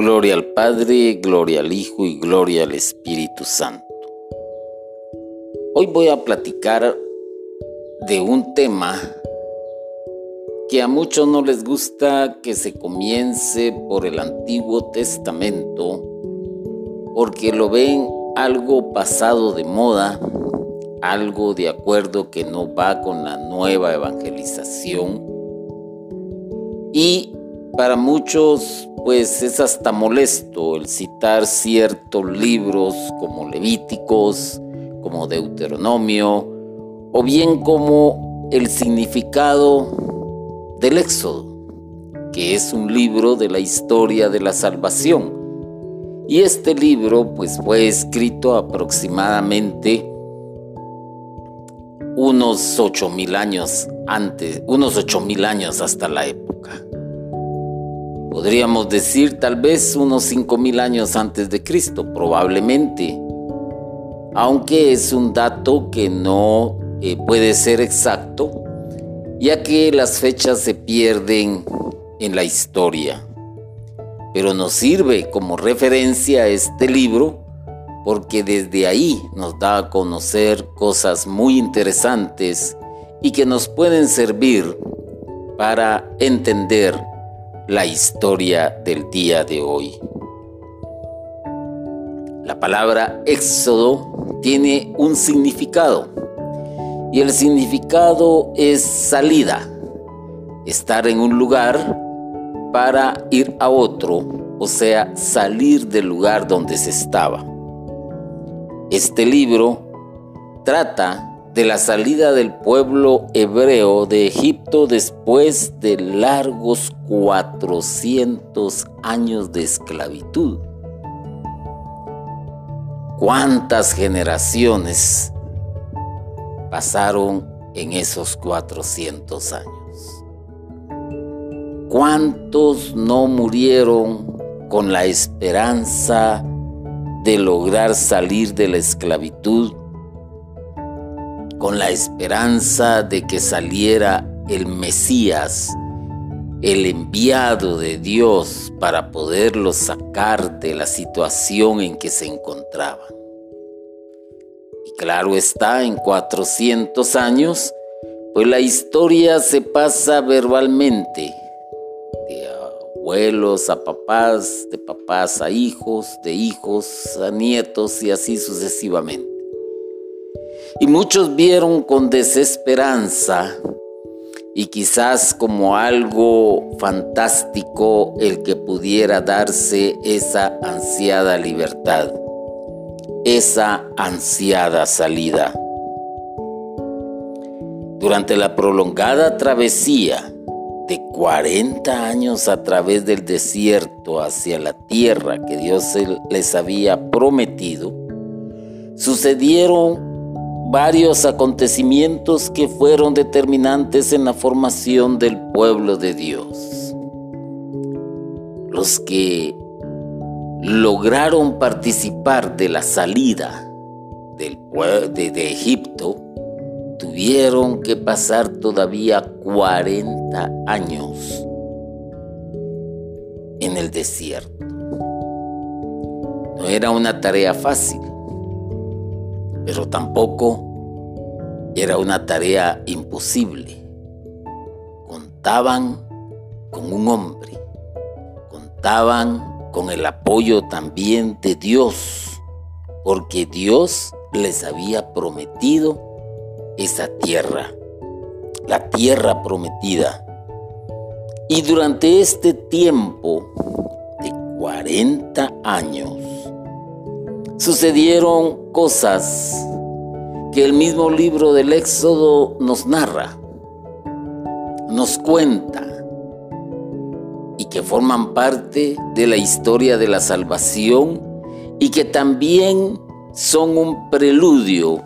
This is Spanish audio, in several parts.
Gloria al Padre, gloria al Hijo y gloria al Espíritu Santo. Hoy voy a platicar de un tema que a muchos no les gusta que se comience por el Antiguo Testamento porque lo ven algo pasado de moda, algo de acuerdo que no va con la nueva evangelización y para muchos pues es hasta molesto el citar ciertos libros como Levíticos, como Deuteronomio, o bien como el significado del Éxodo, que es un libro de la historia de la salvación. Y este libro pues fue escrito aproximadamente unos ocho mil años antes, unos ocho mil años hasta la época. Podríamos decir tal vez unos cinco mil años antes de Cristo, probablemente, aunque es un dato que no eh, puede ser exacto, ya que las fechas se pierden en la historia. Pero nos sirve como referencia este libro porque desde ahí nos da a conocer cosas muy interesantes y que nos pueden servir para entender la historia del día de hoy. La palabra éxodo tiene un significado y el significado es salida, estar en un lugar para ir a otro, o sea, salir del lugar donde se estaba. Este libro trata de la salida del pueblo hebreo de Egipto después de largos 400 años de esclavitud. ¿Cuántas generaciones pasaron en esos 400 años? ¿Cuántos no murieron con la esperanza de lograr salir de la esclavitud con la esperanza de que saliera el Mesías, el enviado de Dios para poderlos sacar de la situación en que se encontraban. Y claro está, en 400 años, pues la historia se pasa verbalmente, de abuelos a papás, de papás a hijos, de hijos a nietos y así sucesivamente. Y muchos vieron con desesperanza y quizás como algo fantástico el que pudiera darse esa ansiada libertad, esa ansiada salida. Durante la prolongada travesía de 40 años a través del desierto hacia la tierra que Dios les había prometido, sucedieron varios acontecimientos que fueron determinantes en la formación del pueblo de Dios. Los que lograron participar de la salida de Egipto tuvieron que pasar todavía 40 años en el desierto. No era una tarea fácil pero tampoco era una tarea imposible. Contaban con un hombre, contaban con el apoyo también de Dios, porque Dios les había prometido esa tierra, la tierra prometida. Y durante este tiempo de 40 años, sucedieron cosas que el mismo libro del Éxodo nos narra, nos cuenta y que forman parte de la historia de la salvación y que también son un preludio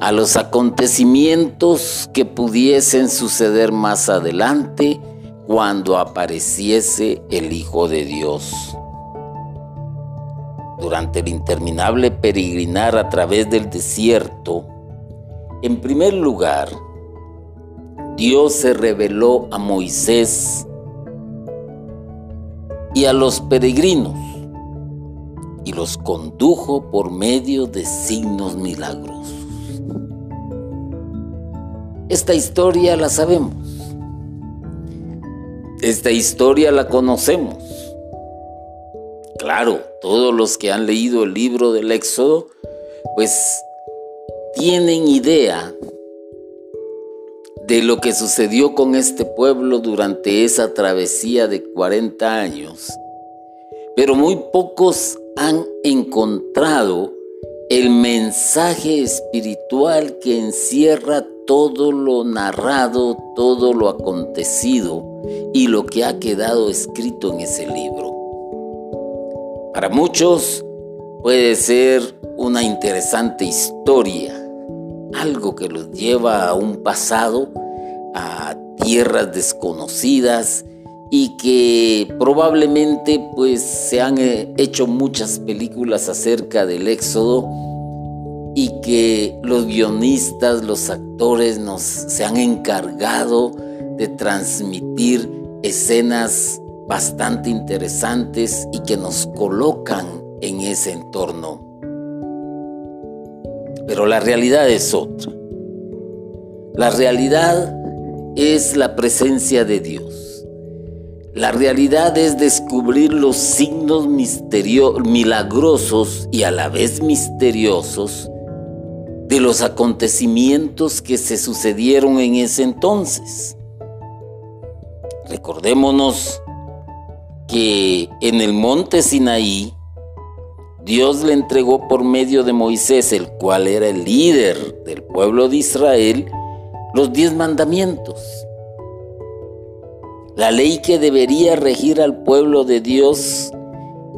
a los acontecimientos que pudiesen suceder más adelante cuando apareciese el Hijo de Dios durante el interminable peregrinar a través del desierto, en primer lugar, Dios se reveló a Moisés y a los peregrinos y los condujo por medio de signos milagrosos. Esta historia la sabemos. Esta historia la conocemos. Claro, todos los que han leído el libro del Éxodo, pues tienen idea de lo que sucedió con este pueblo durante esa travesía de 40 años, pero muy pocos han encontrado el mensaje espiritual que encierra todo lo narrado, todo lo acontecido y lo que ha quedado escrito en ese libro. Para muchos puede ser una interesante historia, algo que los lleva a un pasado, a tierras desconocidas y que probablemente pues se han eh, hecho muchas películas acerca del éxodo y que los guionistas, los actores nos se han encargado de transmitir escenas bastante interesantes y que nos colocan en ese entorno. Pero la realidad es otra. La realidad es la presencia de Dios. La realidad es descubrir los signos milagrosos y a la vez misteriosos de los acontecimientos que se sucedieron en ese entonces. Recordémonos que en el monte Sinaí Dios le entregó por medio de Moisés, el cual era el líder del pueblo de Israel, los diez mandamientos. La ley que debería regir al pueblo de Dios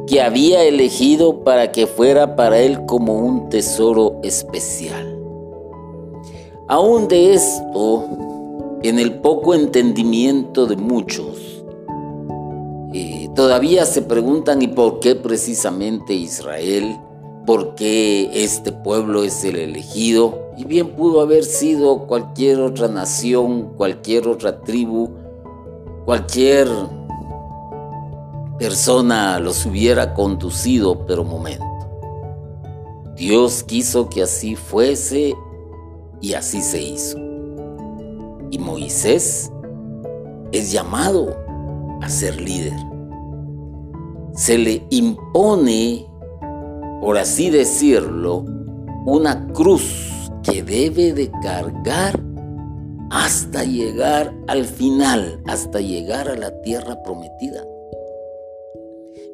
que había elegido para que fuera para él como un tesoro especial. Aún de esto, en el poco entendimiento de muchos, Todavía se preguntan y por qué precisamente Israel, por qué este pueblo es el elegido. Y bien pudo haber sido cualquier otra nación, cualquier otra tribu, cualquier persona los hubiera conducido, pero momento. Dios quiso que así fuese y así se hizo. Y Moisés es llamado a ser líder se le impone, por así decirlo, una cruz que debe de cargar hasta llegar al final, hasta llegar a la tierra prometida.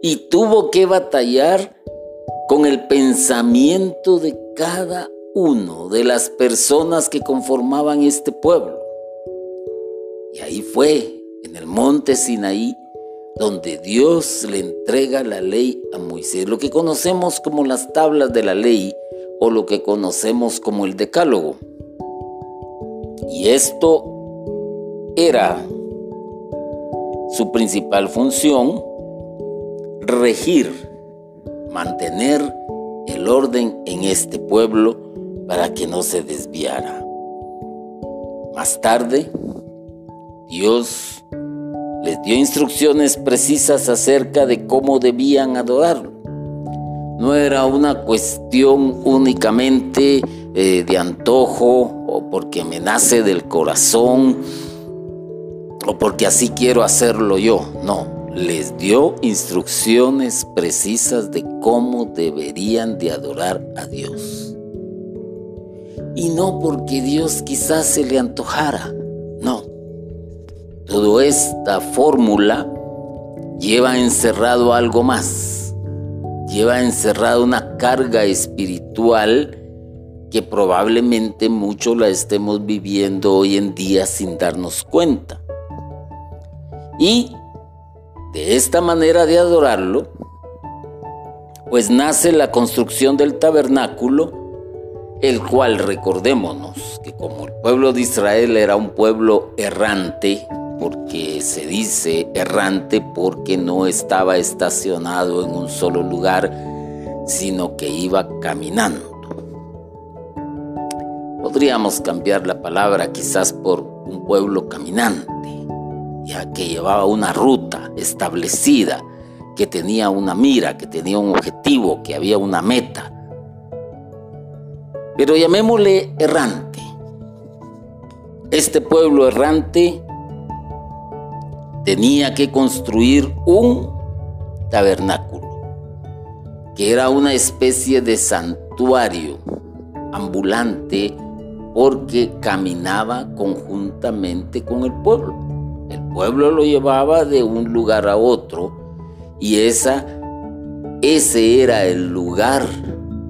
Y tuvo que batallar con el pensamiento de cada uno de las personas que conformaban este pueblo. Y ahí fue, en el monte Sinaí, donde Dios le entrega la ley a Moisés, lo que conocemos como las tablas de la ley o lo que conocemos como el decálogo. Y esto era su principal función, regir, mantener el orden en este pueblo para que no se desviara. Más tarde, Dios les dio instrucciones precisas acerca de cómo debían adorarlo. No era una cuestión únicamente eh, de antojo o porque me nace del corazón o porque así quiero hacerlo yo. No, les dio instrucciones precisas de cómo deberían de adorar a Dios. Y no porque Dios quizás se le antojara, Toda esta fórmula lleva encerrado algo más, lleva encerrado una carga espiritual que probablemente mucho la estemos viviendo hoy en día sin darnos cuenta. Y de esta manera de adorarlo, pues nace la construcción del tabernáculo, el cual recordémonos que como el pueblo de Israel era un pueblo errante, porque se dice errante porque no estaba estacionado en un solo lugar, sino que iba caminando. Podríamos cambiar la palabra quizás por un pueblo caminante, ya que llevaba una ruta establecida que tenía una mira, que tenía un objetivo, que había una meta. Pero llamémosle errante. Este pueblo errante tenía que construir un tabernáculo, que era una especie de santuario ambulante porque caminaba conjuntamente con el pueblo. El pueblo lo llevaba de un lugar a otro y esa, ese era el lugar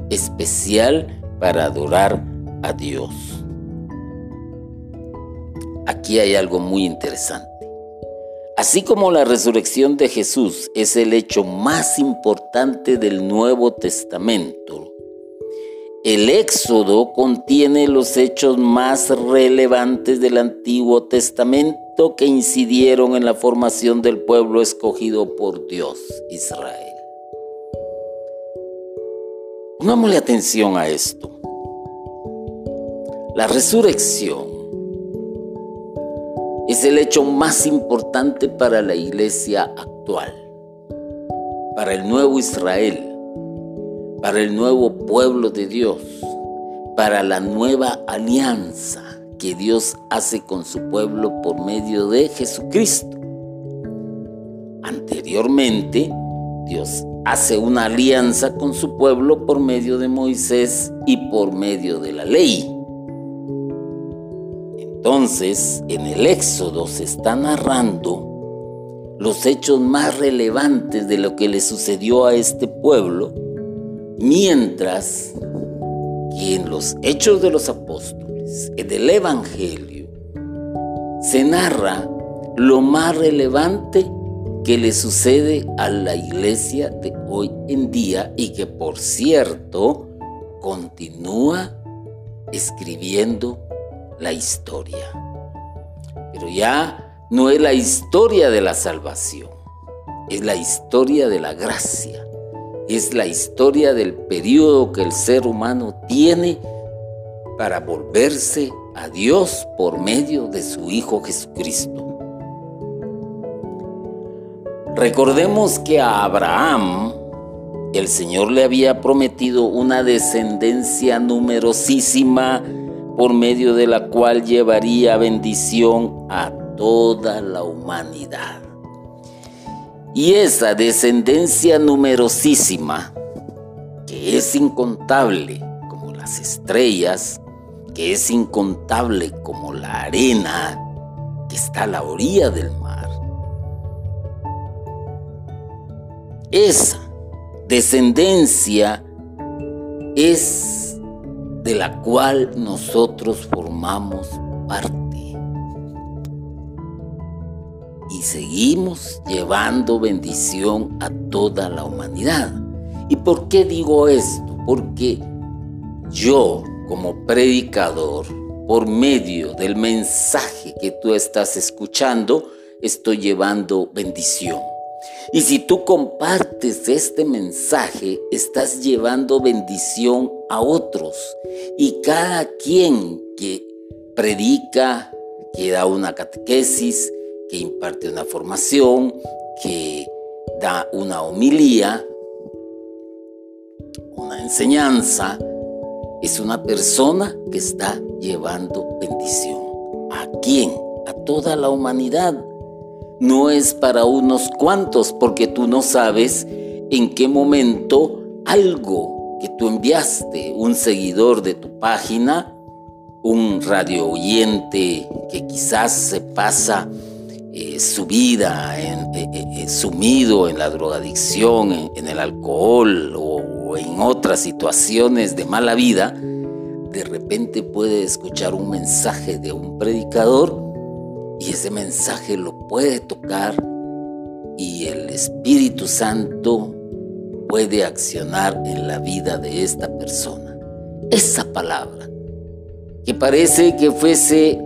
especial para adorar a Dios. Aquí hay algo muy interesante. Así como la resurrección de Jesús es el hecho más importante del Nuevo Testamento, el Éxodo contiene los hechos más relevantes del Antiguo Testamento que incidieron en la formación del pueblo escogido por Dios, Israel. Pongámosle atención a esto. La resurrección es el hecho más importante para la iglesia actual, para el nuevo Israel para el nuevo pueblo de Dios, para la nueva alianza que Dios hace con su pueblo por medio de Jesucristo. Anteriormente, Dios hace una alianza con su pueblo por medio de Moisés y por medio de la ley. Entonces, en el Éxodo se está narrando los hechos más relevantes de lo que le sucedió a este pueblo Mientras que en los Hechos de los Apóstoles, en el Evangelio, se narra lo más relevante que le sucede a la iglesia de hoy en día y que por cierto continúa escribiendo la historia. Pero ya no es la historia de la salvación, es la historia de la gracia es la historia del periodo que el ser humano tiene para volverse a Dios por medio de su Hijo Jesucristo. Recordemos que a Abraham el Señor le había prometido una descendencia numerosísima por medio de la cual llevaría bendición a toda la humanidad. Y esa descendencia numerosísima, que es incontable como las estrellas, que es incontable como la arena que está a la orilla del mar, esa descendencia es de la cual nosotros formamos parte. y seguimos llevando bendición a toda la humanidad. ¿Y por qué digo esto? Porque yo como predicador, por medio del mensaje que tú estás escuchando, estoy llevando bendición. Y si tú compartes este mensaje, estás llevando bendición a otros. Y cada quien que predica, que da una catequesis, que imparte una formación, que da una homilía, una enseñanza, es una persona que está llevando bendición. ¿A quién? A toda la humanidad. No es para unos cuantos porque tú no sabes en qué momento algo que tú enviaste, un seguidor de tu página, un radio oyente que quizás se pasa eh, su vida en, eh, eh, sumido en la drogadicción, en, el alcohol o, en otras situaciones de mala vida, de repente puede escuchar un mensaje de un predicador y ese mensaje lo puede tocar y el Espíritu Santo puede accionar en la vida de esta persona. Esa palabra, que parece que fuese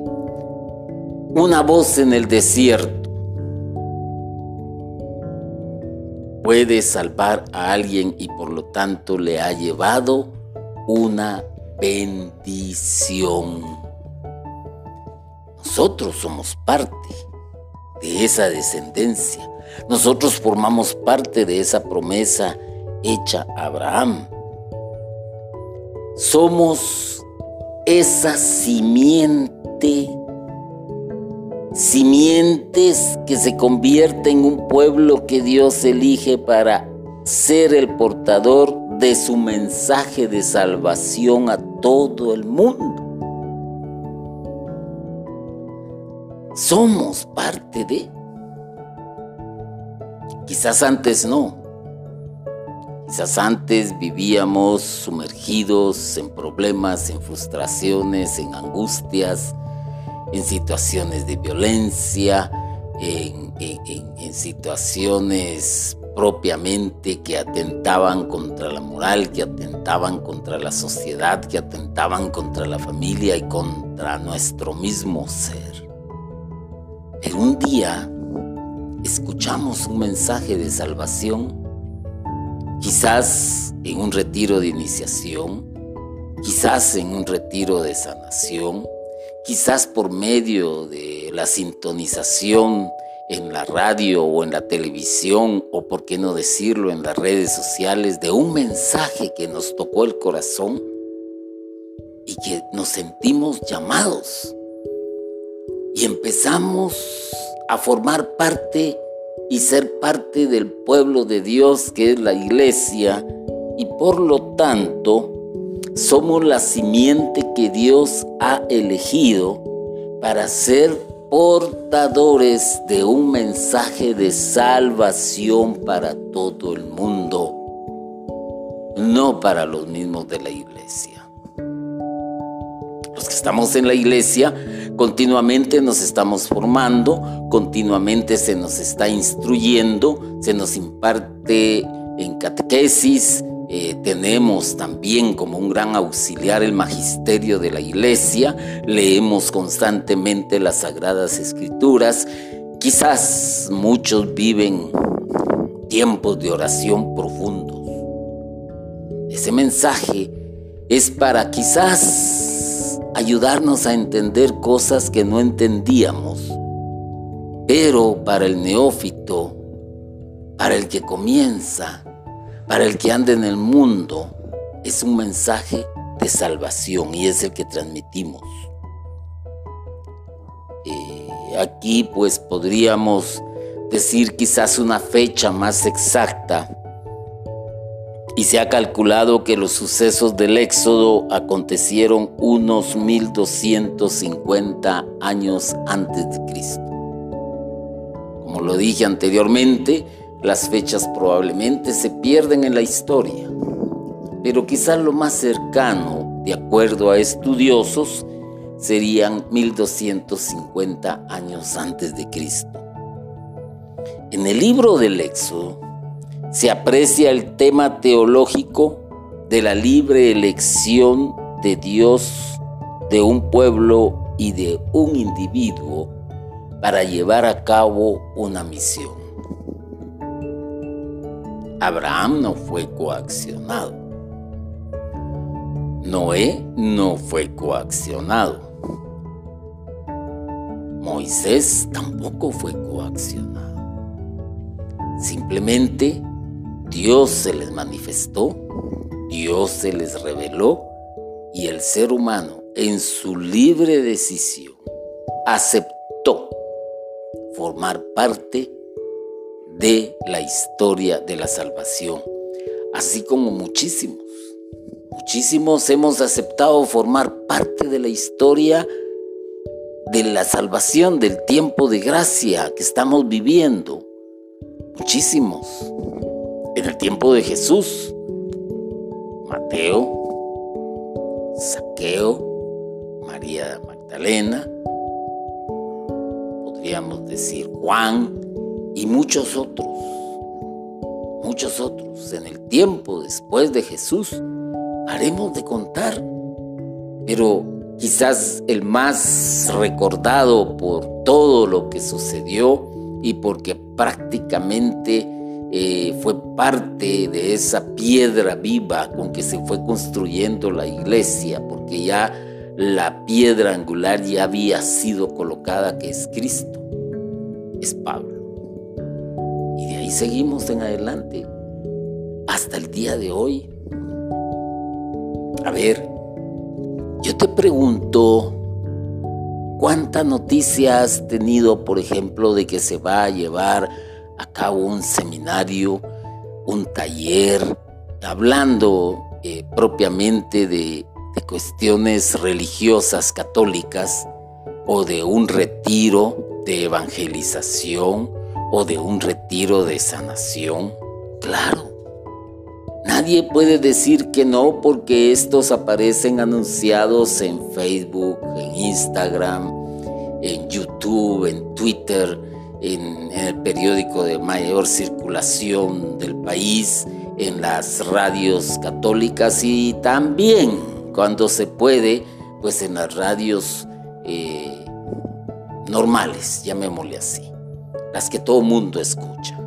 una voz en el desierto puede salvar a alguien y por lo tanto le ha llevado una bendición. Nosotros somos parte de esa descendencia. Nosotros formamos parte de esa promesa hecha a Abraham. Somos esa simiente, simientes que se convierte en un pueblo que Dios elige para ser el portador de su mensaje de salvación a todo el mundo. Somos parte de. Quizás antes no. Quizás antes vivíamos sumergidos en problemas, en frustraciones, en angustias, en situaciones de violencia, en, situaciones propiamente que atentaban contra la moral, que atentaban contra la sociedad, que atentaban contra la familia y contra nuestro mismo ser. Pero un día escuchamos un mensaje de salvación, quizás en un retiro de iniciación, quizás en un retiro de sanación, quizás por medio de la sintonización en la radio o en la televisión o por qué no decirlo en las redes sociales de un mensaje que nos tocó el corazón y que nos sentimos llamados y empezamos a formar parte y ser parte del pueblo de Dios que es la iglesia y por lo tanto somos la simiente que Dios ha elegido para ser portadores de un mensaje de salvación para todo el mundo, no para los mismos de la iglesia. Los que estamos en la iglesia continuamente nos estamos formando, continuamente se nos está instruyendo, se nos imparte en catequesis, eh, tenemos también como un gran auxiliar el magisterio de la iglesia, leemos constantemente las sagradas escrituras, quizás muchos viven tiempos de oración profundos. Ese mensaje es para quizás ayudarnos a entender cosas que no entendíamos, pero para el neófito, para el que comienza, para el que anda en el mundo es un mensaje de salvación y es el que transmitimos. Eh, aquí pues podríamos decir quizás una fecha más exacta y se ha calculado que los sucesos del Éxodo acontecieron unos 1250 años antes de Cristo. Como lo dije anteriormente, las fechas probablemente se pierden en la historia, pero quizás lo más cercano, de acuerdo a estudiosos, serían 1250 años antes de Cristo. En el libro del Éxodo se aprecia el tema teológico de la libre elección de Dios de un pueblo y de un individuo para llevar a cabo una misión. Abraham no fue coaccionado. Noé no fue coaccionado. Moisés tampoco fue coaccionado. Simplemente Dios se les manifestó, Dios se les reveló y el ser humano en su libre decisión aceptó formar parte de la historia de la salvación, así como muchísimos. Muchísimos hemos aceptado formar parte de la historia de la salvación, del tiempo de gracia que estamos viviendo. Muchísimos. En el tiempo de Jesús, Mateo, Saqueo, María Magdalena, podríamos decir Juan, y muchos otros, muchos otros. En el tiempo después de Jesús, haremos de contar, pero quizás el más recordado por todo lo que sucedió y porque prácticamente eh, fue parte de esa piedra viva con que se fue construyendo la iglesia, porque ya la piedra angular ya había sido colocada, que es Cristo, es Pablo. Y de ahí seguimos en adelante, hasta el día de hoy. A ver, yo te pregunto, ¿cuánta noticia has tenido, por ejemplo, de que se va a llevar a cabo un seminario, un taller, hablando eh, propiamente de, de cuestiones religiosas católicas o de un retiro de evangelización o de un retiro de sanación? Claro. Nadie puede decir que no porque estos aparecen anunciados en Facebook, en Instagram, en YouTube, en Twitter, en, el periódico de mayor circulación del país, en las radios católicas y también cuando se puede, pues en las radios eh, normales, llamémosle así, las que todo mundo escucha.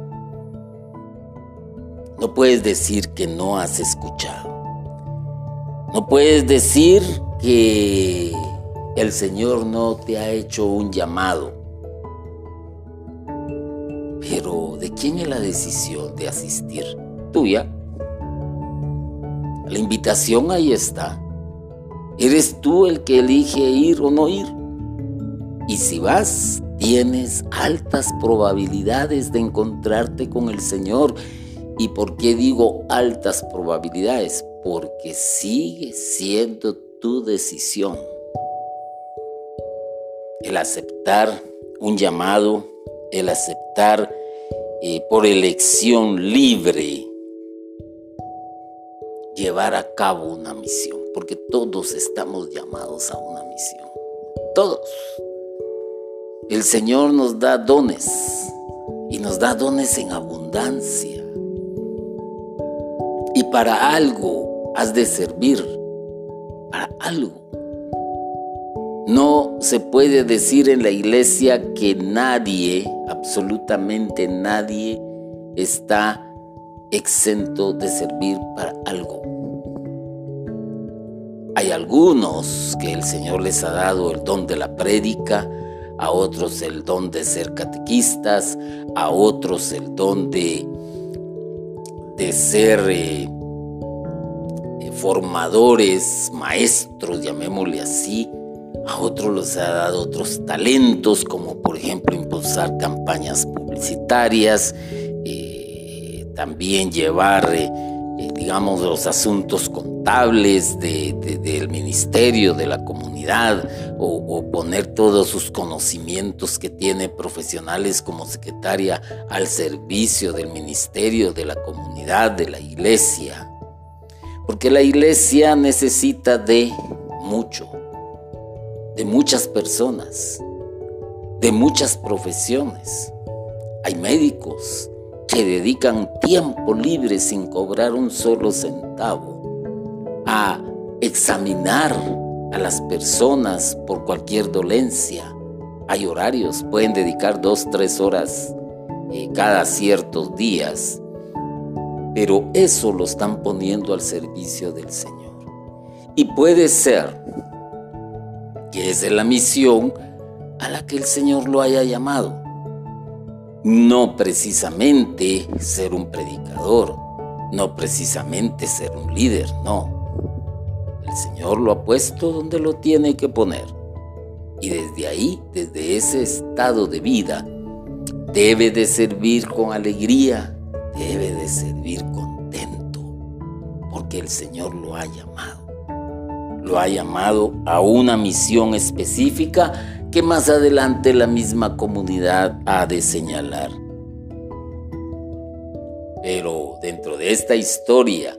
No puedes decir que no has escuchado. No puedes decir que el Señor no te ha hecho un llamado. Pero ¿de quién es la decisión de asistir? Tuya. La invitación ahí está. Eres tú el que elige ir o no ir. Y si vas, tienes altas probabilidades de encontrarte con el Señor ¿Y por qué digo altas probabilidades? Porque sigue siendo tu decisión. El aceptar un llamado, el aceptar eh, por elección libre llevar a cabo una misión, porque todos estamos llamados a una misión. Todos. El Señor nos da dones y nos da dones en abundancia y para algo has de servir, para algo. No se puede decir en la iglesia que nadie, absolutamente nadie, está exento de servir para algo. Hay algunos que el Señor les ha dado el don de la prédica, a otros el don de ser catequistas, a otros el don de de ser eh, eh, formadores, maestros, llamémosle así. A otros les ha dado otros talentos, como por ejemplo impulsar campañas publicitarias, eh, también llevar, digamos, los asuntos contables del ministerio, de la comunidad, o, poner todos sus conocimientos que tiene profesionales como secretaria al servicio del ministerio, de la comunidad, de la iglesia. Porque la iglesia necesita de mucho, de muchas personas, de muchas profesiones. Hay médicos que dedican tiempo libre sin cobrar un solo centavo a examinar a las personas por cualquier dolencia. Hay horarios, pueden dedicar dos, tres horas eh, cada ciertos días, pero eso lo están poniendo al servicio del Señor. Y puede ser que es la misión a la que el Señor lo haya llamado. No precisamente ser un predicador, no precisamente ser un líder, no el Señor lo ha puesto donde lo tiene que poner. Y desde ahí, desde ese estado de vida, debe de servir con alegría, debe de servir contento, porque el Señor lo ha llamado. Lo ha llamado a una misión específica que más adelante la misma comunidad ha de señalar. Pero dentro de esta historia,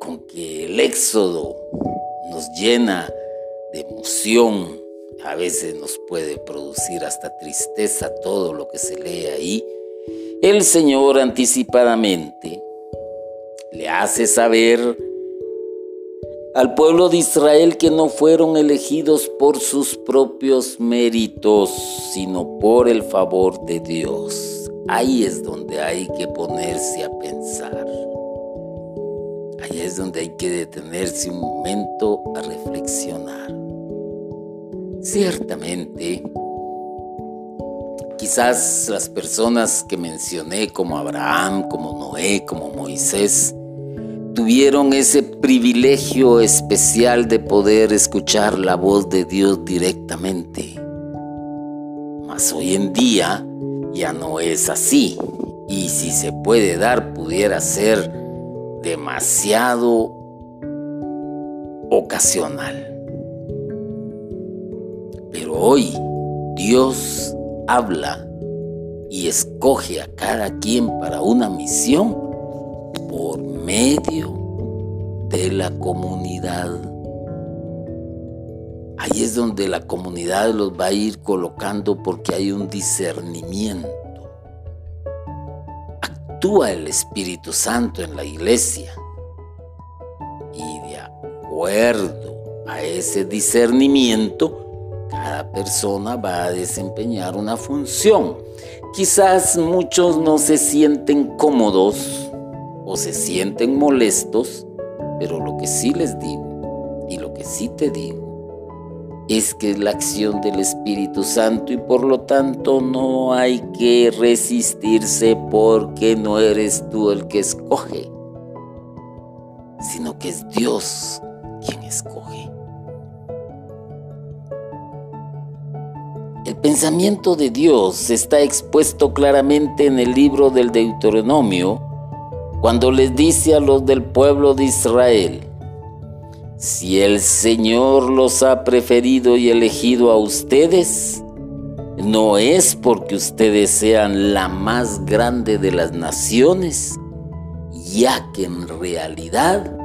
con que el éxodo nos llena de emoción, a veces nos puede producir hasta tristeza todo lo que se lee ahí, el Señor anticipadamente le hace saber al pueblo de Israel que no fueron elegidos por sus propios méritos, sino por el favor de Dios. Ahí es donde hay que ponerse a pensar. Ahí es donde hay que detenerse un momento a reflexionar. Ciertamente, quizás las personas que mencioné como Abraham, como Noé, como Moisés, tuvieron ese privilegio especial de poder escuchar la voz de Dios directamente. Mas hoy en día ya no es así. Y si se puede dar, pudiera ser demasiado ocasional. Pero hoy Dios habla y escoge a cada quien para una misión medio de la comunidad. Ahí es donde la comunidad los va a ir colocando porque hay un discernimiento. Actúa el Espíritu Santo en la iglesia y de acuerdo a ese discernimiento, cada persona va a desempeñar una función. Quizás muchos no se sienten cómodos o se sienten molestos, pero lo que sí les digo y lo que sí te digo es que es la acción del Espíritu Santo y por lo tanto no hay que resistirse porque no eres tú el que escoge, sino que es Dios quien escoge. El pensamiento de Dios está expuesto claramente en el libro del Deuteronomio cuando les dice a los del pueblo de Israel, si el Señor los ha preferido y elegido a ustedes, no es porque ustedes sean la más grande de las naciones, ya que en realidad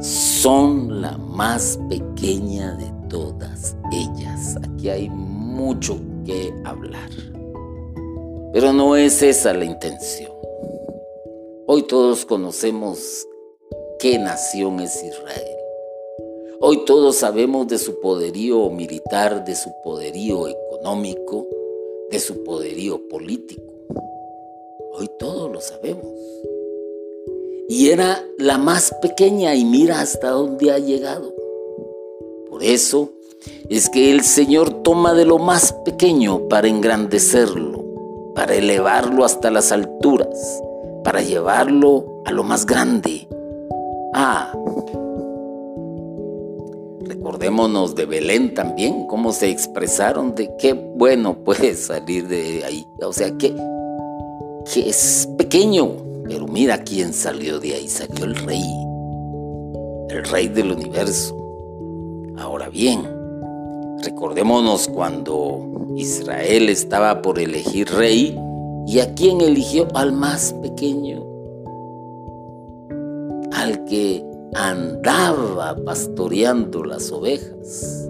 son la más pequeña de todas ellas. Aquí hay mucho que hablar. Pero no es esa la intención. Hoy todos conocemos qué nación es Israel. Hoy todos sabemos de su poderío militar, de su poderío económico, de su poderío político. Hoy todos lo sabemos. Y era la más pequeña y mira hasta dónde ha llegado. Por eso es que el Señor toma de lo más pequeño para engrandecerlo, para elevarlo hasta las alturas, para llevarlo a lo más grande. Ah, Recordémonos de Belén también, cómo se expresaron de qué bueno puede salir de ahí. O sea, que, que es pequeño, pero mira quién salió de ahí. Salió el rey, el rey del universo. Ahora bien, recordémonos cuando Israel estaba por elegir rey y a quién eligió al más pequeño, al que andaba pastoreando las ovejas.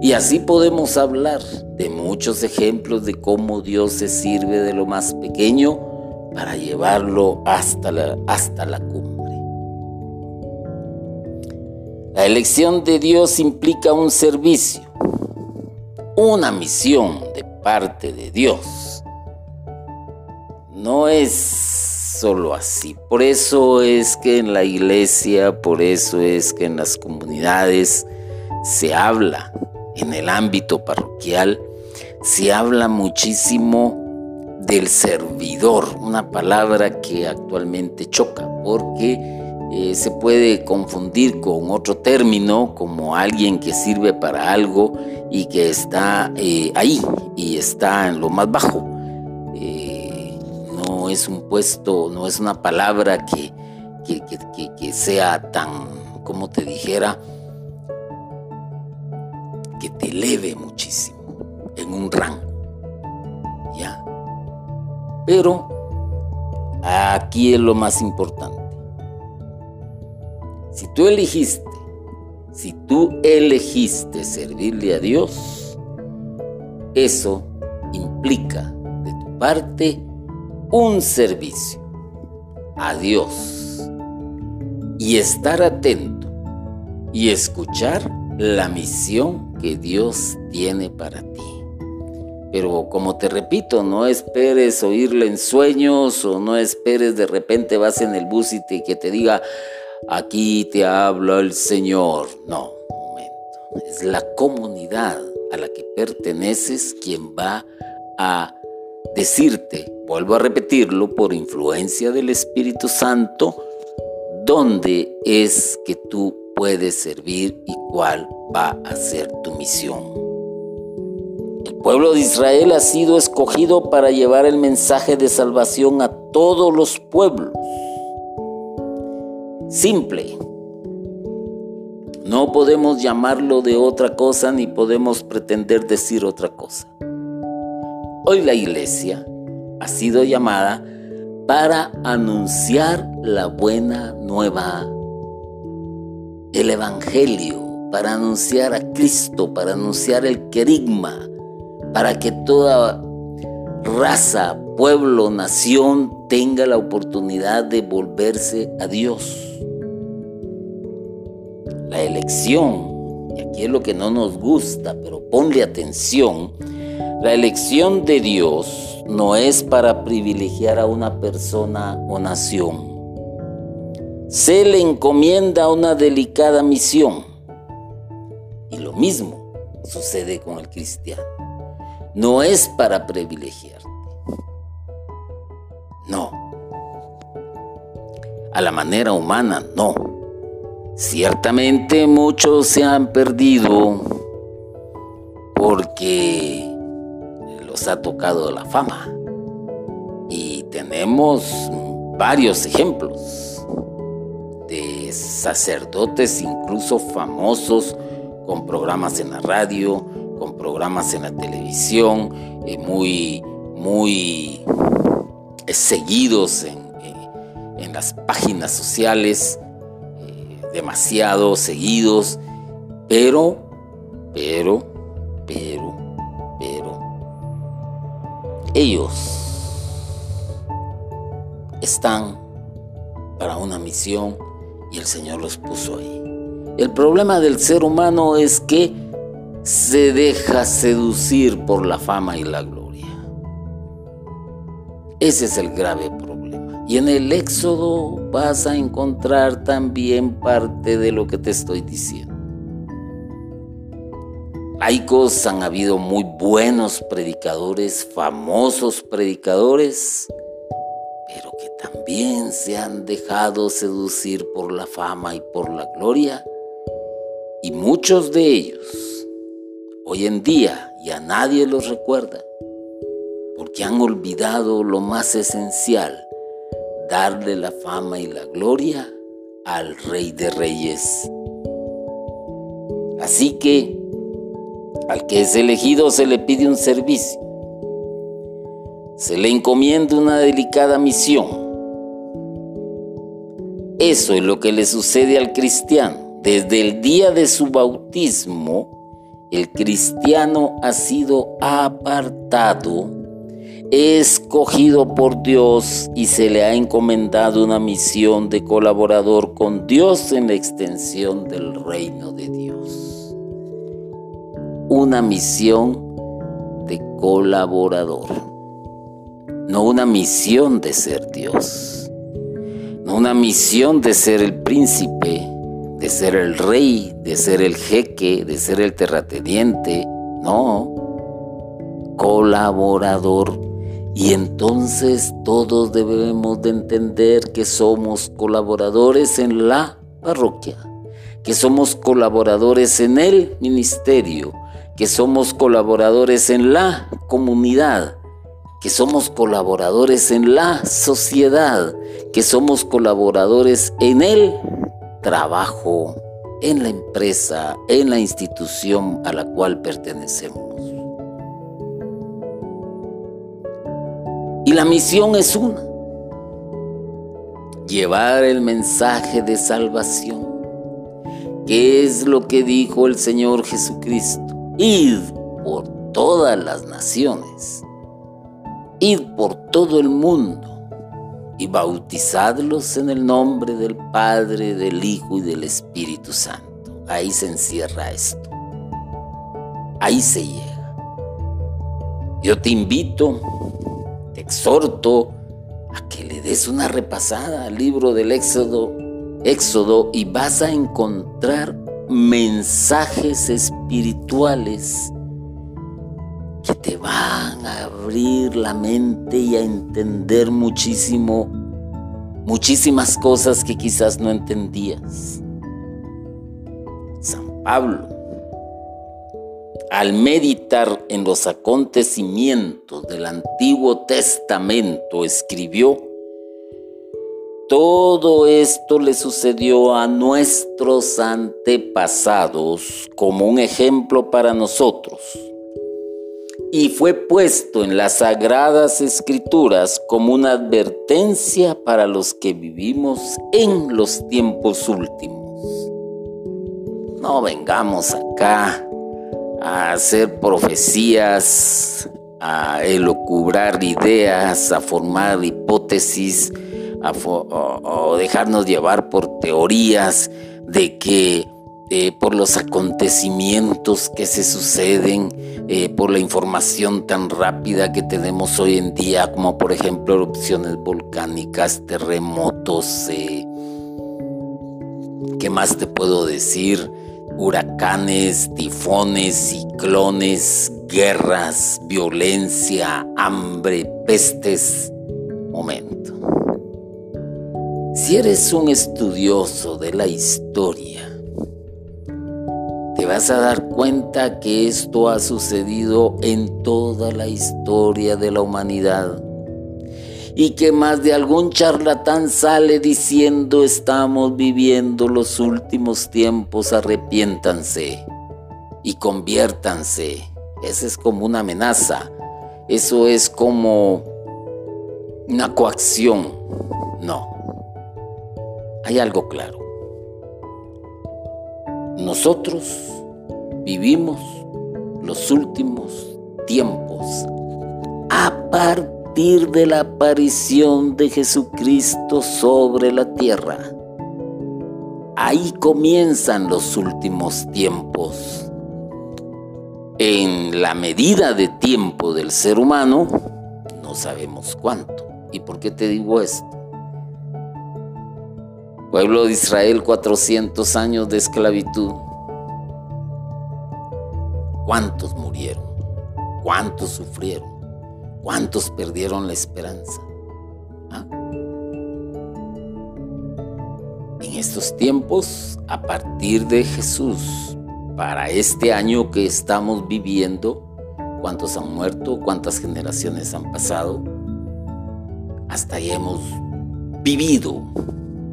Y así podemos hablar de muchos ejemplos de cómo Dios se sirve de lo más pequeño para llevarlo hasta la, hasta la cumbre. La elección de Dios implica un servicio, una misión de parte de Dios. No es solo así. Por eso es que en la iglesia, por eso es que en las comunidades se habla, en el ámbito parroquial, se habla muchísimo del servidor, una palabra que actualmente choca porque eh, se puede confundir con otro término como alguien que sirve para algo y que está eh, ahí y está en lo más bajo es un puesto, no es una palabra que, que, sea tan, como te dijera, que te eleve muchísimo en un rango. ¿Ya? Pero aquí es lo más importante. Si tú elegiste, si tú elegiste servirle a Dios, eso implica de tu parte un servicio a Dios y estar atento y escuchar la misión que Dios tiene para ti. Pero como te repito, no esperes oírle en sueños o no esperes de repente vas en el bus y te, que te diga, aquí te habla el Señor. No, un momento. Es la comunidad a la que perteneces quien va a decirte, vuelvo a repetirlo, por influencia del Espíritu Santo, dónde es que tú puedes servir y cuál va a ser tu misión. El pueblo de Israel ha sido escogido para llevar el mensaje de salvación a todos los pueblos. Simple. No podemos llamarlo de otra cosa ni podemos pretender decir otra cosa. Hoy la iglesia ha sido llamada para anunciar la buena nueva, el Evangelio, para anunciar a Cristo, para anunciar el querigma, para que toda raza, pueblo, nación tenga la oportunidad de volverse a Dios. La elección, y aquí es lo que no nos gusta, pero ponle atención, la elección de Dios no es para privilegiar a una persona o nación. Se le encomienda una delicada misión. Y lo mismo sucede con el cristiano. No es para privilegiarte. No. A la manera humana, no. Ciertamente muchos se han perdido porque ha tocado la fama. Y tenemos varios ejemplos de sacerdotes incluso famosos con programas en la radio, con programas en la televisión, eh, muy, muy eh, seguidos en, en, las páginas sociales, eh, demasiado seguidos, pero, pero, pero, ellos están para una misión y el Señor los puso ahí. El problema del ser humano es que se deja seducir por la fama y la gloria. Ese es el grave problema. Y en el Éxodo vas a encontrar también parte de lo que te estoy diciendo laicos, han habido muy buenos predicadores, famosos predicadores, pero que también se han dejado seducir por la fama y por la gloria. Y muchos de ellos, hoy en día, ya nadie los recuerda, porque han olvidado lo más esencial, darle la fama y la gloria al Rey de Reyes. Así que al que es elegido se le pide un servicio. Se le encomienda una delicada misión. Eso es lo que le sucede al cristiano. Desde el día de su bautismo, el cristiano ha sido apartado, escogido por Dios y se le ha encomendado una misión de colaborador con Dios en la extensión del reino de Dios una misión de colaborador, no una misión de ser Dios, no una misión de ser el príncipe, de ser el rey, de ser el jeque, de ser el terrateniente, no, colaborador. Y entonces todos debemos de entender que somos colaboradores en la parroquia, que somos colaboradores en el ministerio, que somos colaboradores en la comunidad, que somos colaboradores en la sociedad, que somos colaboradores en el trabajo, en la empresa, en la institución a la cual pertenecemos. Y la misión es una, llevar el mensaje de salvación, que es lo que dijo el Señor Jesucristo id por todas las naciones, id por todo el mundo y bautizadlos en el nombre del Padre, del Hijo y del Espíritu Santo. Ahí se encierra esto. Ahí se llega. Yo te invito, te exhorto a que le des una repasada al libro del Éxodo, Éxodo y vas a encontrar mensajes espirituales que te van a abrir la mente y a entender muchísimo, muchísimas cosas que quizás no entendías. San Pablo, al meditar en los acontecimientos del Antiguo Testamento, escribió, todo esto le sucedió a nuestros antepasados como un ejemplo para nosotros y fue puesto en las sagradas escrituras como una advertencia para los que vivimos en los tiempos últimos. No vengamos acá a hacer profecías, a elocubrar ideas, a formar hipótesis, o, dejarnos llevar por teorías de que eh, por los acontecimientos que se suceden, eh, por la información tan rápida que tenemos hoy en día, como por ejemplo erupciones volcánicas, terremotos, eh, ¿qué más te puedo decir? Huracanes, tifones, ciclones, guerras, violencia, hambre, pestes. Momento. Si eres un estudioso de la historia, te vas a dar cuenta que esto ha sucedido en toda la historia de la humanidad y que más de algún charlatán sale diciendo estamos viviendo los últimos tiempos, arrepiéntanse y conviértanse. Esa es como una amenaza, eso es como una coacción. Hay algo claro. Nosotros vivimos los últimos tiempos a partir de la aparición de Jesucristo sobre la tierra. Ahí comienzan los últimos tiempos. En la medida de tiempo del ser humano, no sabemos cuánto. ¿Y por qué te digo esto? Pueblo de Israel, 400 años de esclavitud. ¿Cuántos murieron? ¿Cuántos sufrieron? ¿Cuántos perdieron la esperanza? ¿Ah? En estos tiempos, a partir de Jesús, para este año que estamos viviendo, ¿cuántos han muerto? ¿Cuántas generaciones han pasado? Hasta ahí hemos vivido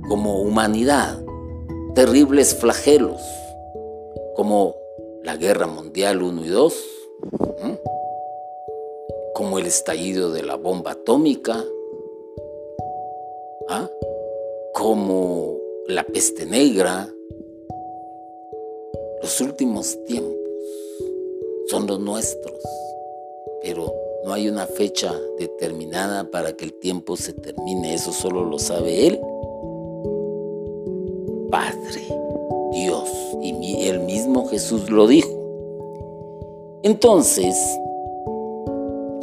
como humanidad terribles flagelos como la Guerra Mundial 1 y 2, como el estallido de la bomba atómica, ¿ah? como la peste negra. Los últimos tiempos son los nuestros, pero no hay una fecha determinada para que el tiempo se termine, eso solo lo sabe Él Padre, Dios, y el mismo Jesús lo dijo. Entonces,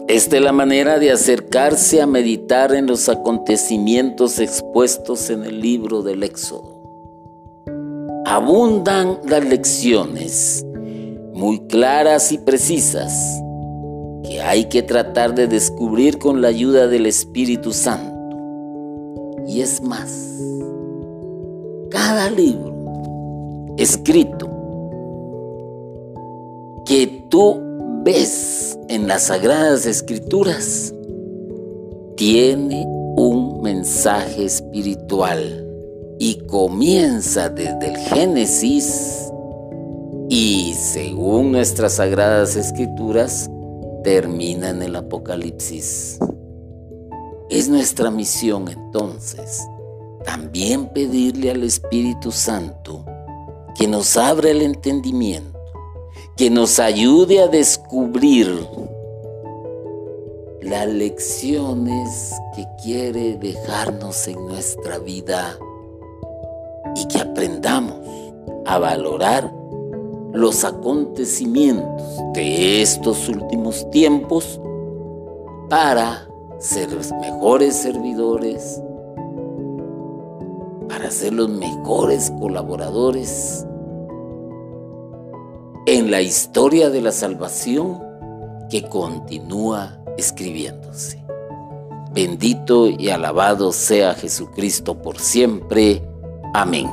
esta es la manera de acercarse a meditar en los acontecimientos expuestos en el libro del Éxodo. Abundan las lecciones muy claras y precisas que hay que tratar de descubrir con la ayuda del Espíritu Santo. Y es más, cada libro escrito que tú ves en las sagradas escrituras tiene un mensaje espiritual y comienza desde el Génesis y según nuestras sagradas escrituras termina en el Apocalipsis. Es nuestra misión entonces también pedirle al Espíritu Santo que nos abra el entendimiento, que nos ayude a descubrir las lecciones que quiere dejarnos en nuestra vida y que aprendamos a valorar los acontecimientos de estos últimos tiempos para ser mejores servidores, para ser los mejores colaboradores en la historia de la salvación que continúa escribiéndose. Bendito y alabado sea Jesucristo por siempre. Amén.